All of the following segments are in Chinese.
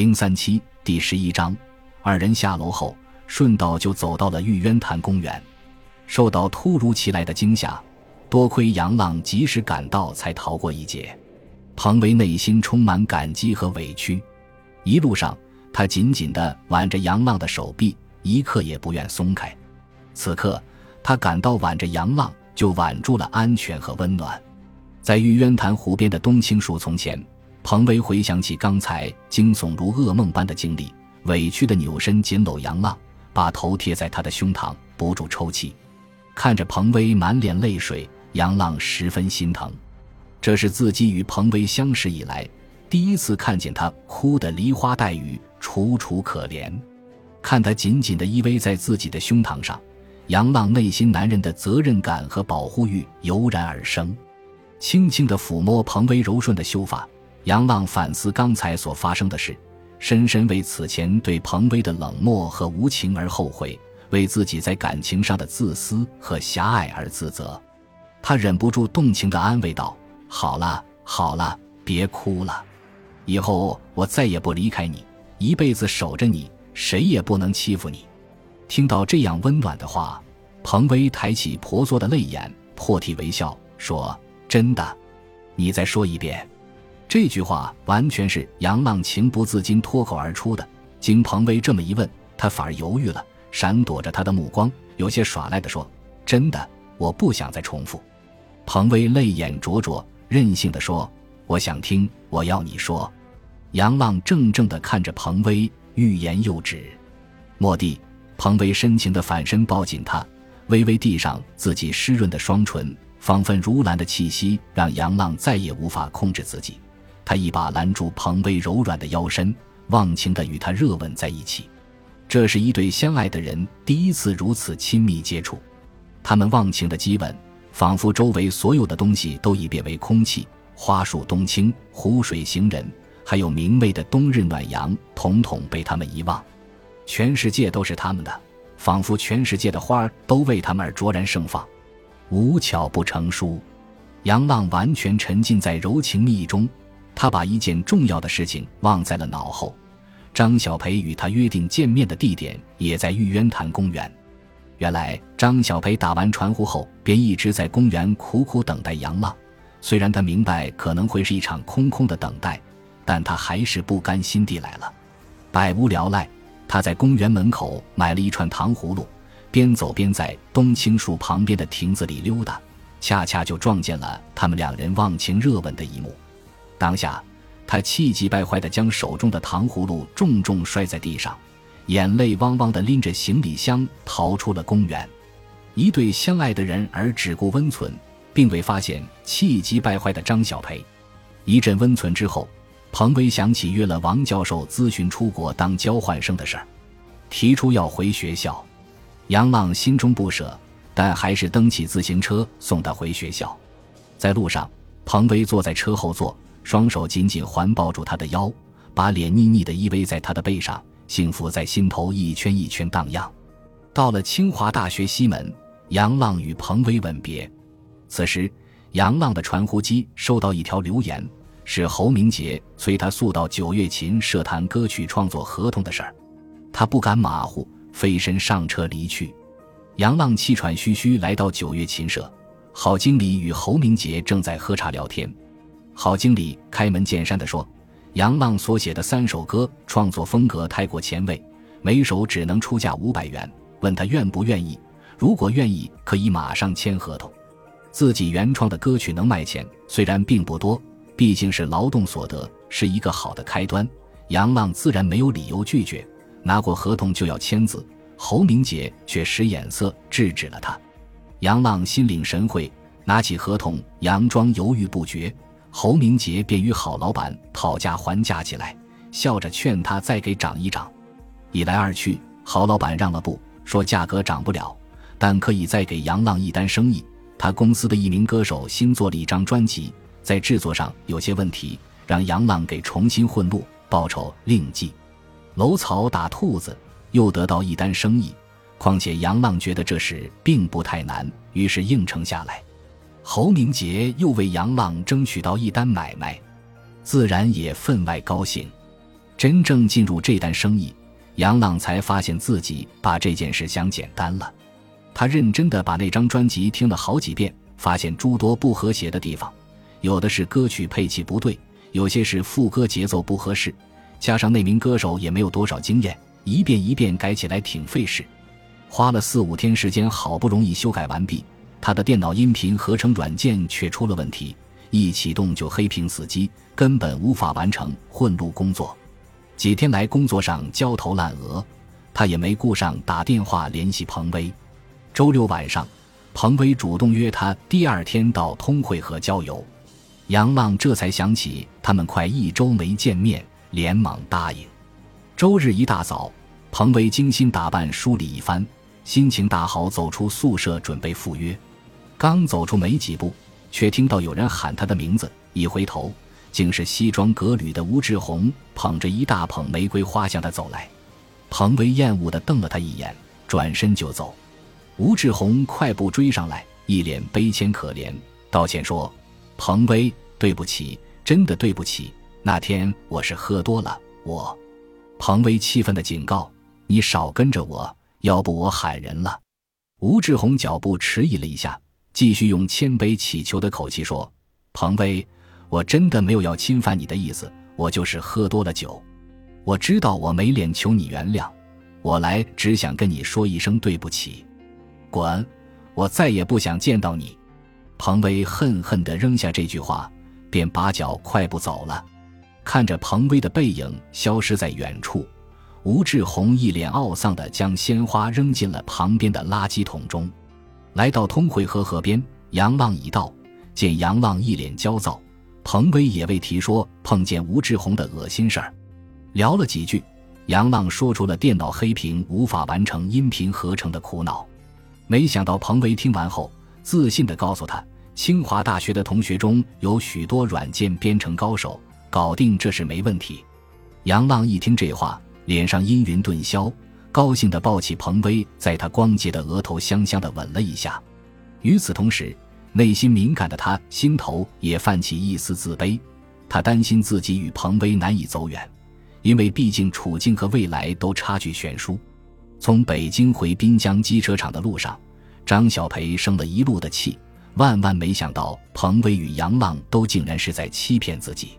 零三七第十一章，二人下楼后，顺道就走到了玉渊潭公园。受到突如其来的惊吓，多亏杨浪及时赶到，才逃过一劫。彭威内心充满感激和委屈，一路上他紧紧地挽着杨浪的手臂，一刻也不愿松开。此刻，他感到挽着杨浪就挽住了安全和温暖。在玉渊潭湖边的冬青树丛前。彭威回想起刚才惊悚如噩梦般的经历，委屈的扭身紧搂杨浪，把头贴在他的胸膛，不住抽泣。看着彭威满脸泪水，杨浪十分心疼。这是自己与彭威相识以来第一次看见他哭得梨花带雨、楚楚可怜。看他紧紧地依偎在自己的胸膛上，杨浪内心男人的责任感和保护欲油然而生，轻轻地抚摸彭威柔顺的秀发。杨浪反思刚才所发生的事，深深为此前对彭威的冷漠和无情而后悔，为自己在感情上的自私和狭隘而自责。他忍不住动情地安慰道：“好了，好了，别哭了。以后我再也不离开你，一辈子守着你，谁也不能欺负你。”听到这样温暖的话，彭威抬起婆娑的泪眼，破涕为笑，说：“真的，你再说一遍。”这句话完全是杨浪情不自禁脱口而出的。经彭威这么一问，他反而犹豫了，闪躲着他的目光，有些耍赖地说：“真的，我不想再重复。”彭威泪眼灼灼，任性地说：“我想听，我要你说。”杨浪怔怔地看着彭威，欲言又止。蓦地，彭威深情地反身抱紧他，微微递上自己湿润的双唇，芳芬如兰的气息让杨浪再也无法控制自己。他一把拦住彭威柔软的腰身，忘情地与他热吻在一起。这是一对相爱的人第一次如此亲密接触。他们忘情的激吻，仿佛周围所有的东西都已变为空气。花树冬青，湖水行人，还有明媚的冬日暖阳，统统被他们遗忘。全世界都是他们的，仿佛全世界的花儿都为他们而卓然盛放。无巧不成书，杨浪完全沉浸在柔情蜜意中。他把一件重要的事情忘在了脑后，张小培与他约定见面的地点也在玉渊潭公园。原来张小培打完传呼后，便一直在公园苦苦等待杨浪。虽然他明白可能会是一场空空的等待，但他还是不甘心地来了。百无聊赖，他在公园门口买了一串糖葫芦，边走边在冬青树旁边的亭子里溜达，恰恰就撞见了他们两人忘情热吻的一幕。当下，他气急败坏地将手中的糖葫芦重重摔在地上，眼泪汪汪地拎着行李箱逃出了公园。一对相爱的人而只顾温存，并未发现气急败坏的张小培。一阵温存之后，彭威想起约了王教授咨询出国当交换生的事儿，提出要回学校。杨浪心中不舍，但还是蹬起自行车送他回学校。在路上，彭威坐在车后座。双手紧紧环抱住他的腰，把脸腻腻地依偎在他的背上，幸福在心头一圈一圈荡漾。到了清华大学西门，杨浪与彭威吻别。此时，杨浪的传呼机收到一条留言，是侯明杰催他速到九月琴社谈歌曲创作合同的事儿。他不敢马虎，飞身上车离去。杨浪气喘吁吁来到九月琴社，郝经理与侯明杰正在喝茶聊天。郝经理开门见山地说：“杨浪所写的三首歌创作风格太过前卫，每首只能出价五百元。问他愿不愿意？如果愿意，可以马上签合同。自己原创的歌曲能卖钱，虽然并不多，毕竟是劳动所得，是一个好的开端。杨浪自然没有理由拒绝。拿过合同就要签字，侯明杰却使眼色制止了他。杨浪心领神会，拿起合同，佯装犹豫不决。”侯明杰便与郝老板讨价还价起来，笑着劝他再给涨一涨。一来二去，郝老板让了步，说价格涨不了，但可以再给杨浪一单生意。他公司的一名歌手新做了一张专辑，在制作上有些问题，让杨浪给重新混录，报酬另计。搂草打兔子，又得到一单生意，况且杨浪觉得这事并不太难，于是应承下来。侯明杰又为杨浪争取到一单买卖，自然也分外高兴。真正进入这单生意，杨浪才发现自己把这件事想简单了。他认真的把那张专辑听了好几遍，发现诸多不和谐的地方，有的是歌曲配器不对，有些是副歌节奏不合适，加上那名歌手也没有多少经验，一遍一遍改起来挺费事。花了四五天时间，好不容易修改完毕，他的电脑音频合成软件却出了问题，一启动就黑屏死机，根本无法完成混录工作。几天来工作上焦头烂额，他也没顾上打电话联系彭威。周六晚上，彭威主动约他第二天到通惠河郊游，杨浪这才想起他们快一周没见面，连忙答应。周日一大早，彭威精心打扮，梳理一番，心情大好，走出宿舍准备赴约。刚走出没几步，却听到有人喊他的名字，一回头。竟是西装革履的吴志红，捧着一大捧玫瑰花向他走来。彭威厌恶地瞪了他一眼，转身就走。吴志红快步追上来，一脸悲谦可怜，道歉说：“彭威，对不起，真的对不起。那天我是喝多了。”我，彭威气愤地警告：“你少跟着我，要不我喊人了。”吴志红脚步迟疑了一下，继续用谦卑乞求的口气说：“彭威。”我真的没有要侵犯你的意思，我就是喝多了酒。我知道我没脸求你原谅，我来只想跟你说一声对不起。滚！我再也不想见到你。彭威恨恨地扔下这句话，便拔脚快步走了。看着彭威的背影消失在远处，吴志宏一脸懊丧地将鲜花扔进了旁边的垃圾桶中。来到通惠河河边，杨浪已到，见杨浪一脸焦躁。彭威也未提说碰见吴志红的恶心事儿，聊了几句，杨浪说出了电脑黑屏无法完成音频合成的苦恼。没想到彭威听完后，自信地告诉他，清华大学的同学中有许多软件编程高手，搞定这事没问题。杨浪一听这话，脸上阴云顿消，高兴地抱起彭威，在他光洁的额头香香地吻了一下。与此同时，内心敏感的他，心头也泛起一丝自卑。他担心自己与彭威难以走远，因为毕竟处境和未来都差距悬殊。从北京回滨江机车厂的路上，张小培生了一路的气，万万没想到彭威与杨浪都竟然是在欺骗自己。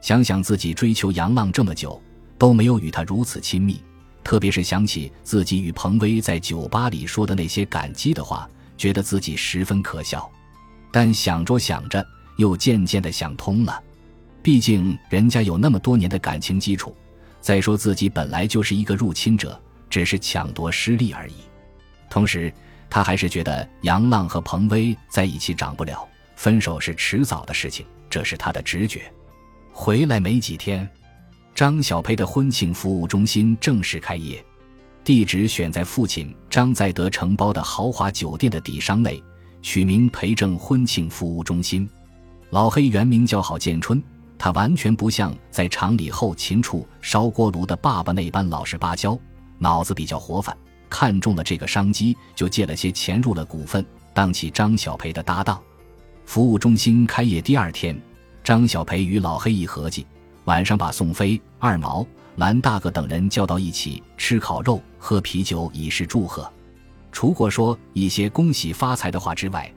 想想自己追求杨浪这么久，都没有与他如此亲密，特别是想起自己与彭威在酒吧里说的那些感激的话，觉得自己十分可笑。但想着想着，又渐渐的想通了。毕竟人家有那么多年的感情基础，再说自己本来就是一个入侵者，只是抢夺失利而已。同时，他还是觉得杨浪和彭威在一起长不了，分手是迟早的事情，这是他的直觉。回来没几天，张小培的婚庆服务中心正式开业，地址选在父亲张在德承包的豪华酒店的底商内。取名培正婚庆服务中心，老黑原名叫郝建春，他完全不像在厂里后勤处烧锅炉的爸爸那般老实巴交，脑子比较活泛，看中了这个商机，就借了些钱入了股份，当起张小培的搭档。服务中心开业第二天，张小培与老黑一合计，晚上把宋飞、二毛、蓝大哥等人叫到一起吃烤肉、喝啤酒，以示祝贺。除过说一些恭喜发财的话之外，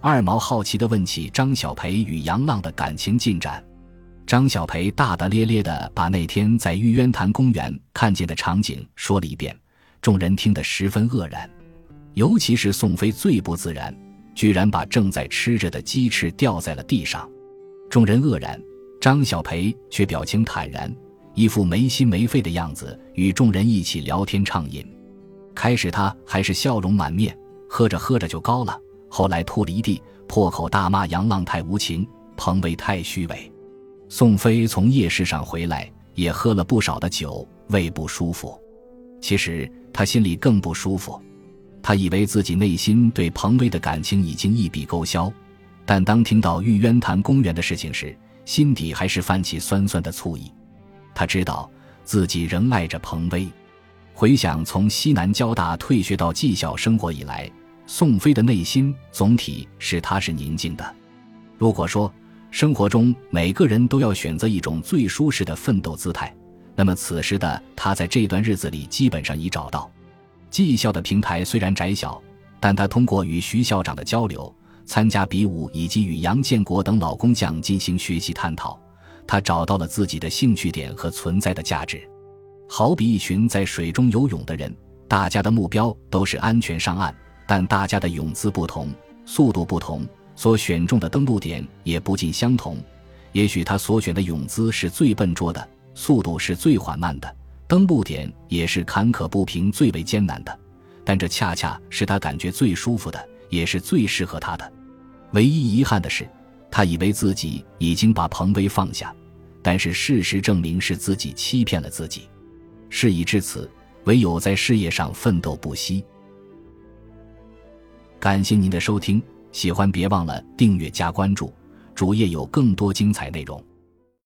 二毛好奇地问起张小培与杨浪的感情进展。张小培大大咧咧地把那天在玉渊潭公园看见的场景说了一遍，众人听得十分愕然，尤其是宋飞最不自然，居然把正在吃着的鸡翅掉在了地上。众人愕然，张小培却表情坦然，一副没心没肺的样子，与众人一起聊天畅饮。开始他还是笑容满面，喝着喝着就高了。后来吐了一地，破口大骂杨浪太无情，彭威太虚伪。宋飞从夜市上回来，也喝了不少的酒，胃不舒服。其实他心里更不舒服，他以为自己内心对彭威的感情已经一笔勾销，但当听到玉渊潭公园的事情时，心底还是泛起酸酸的醋意。他知道自己仍爱着彭威。回想从西南交大退学到技校生活以来，宋飞的内心总体是踏实宁静的。如果说生活中每个人都要选择一种最舒适的奋斗姿态，那么此时的他在这段日子里基本上已找到。技校的平台虽然窄小，但他通过与徐校长的交流、参加比武以及与杨建国等老工匠进行学习探讨，他找到了自己的兴趣点和存在的价值。好比一群在水中游泳的人，大家的目标都是安全上岸，但大家的泳姿不同，速度不同，所选中的登陆点也不尽相同。也许他所选的泳姿是最笨拙的，速度是最缓慢的，登陆点也是坎坷不平、最为艰难的，但这恰恰是他感觉最舒服的，也是最适合他的。唯一遗憾的是，他以为自己已经把彭威放下，但是事实证明是自己欺骗了自己。事已至此，唯有在事业上奋斗不息。感谢您的收听，喜欢别忘了订阅加关注，主页有更多精彩内容。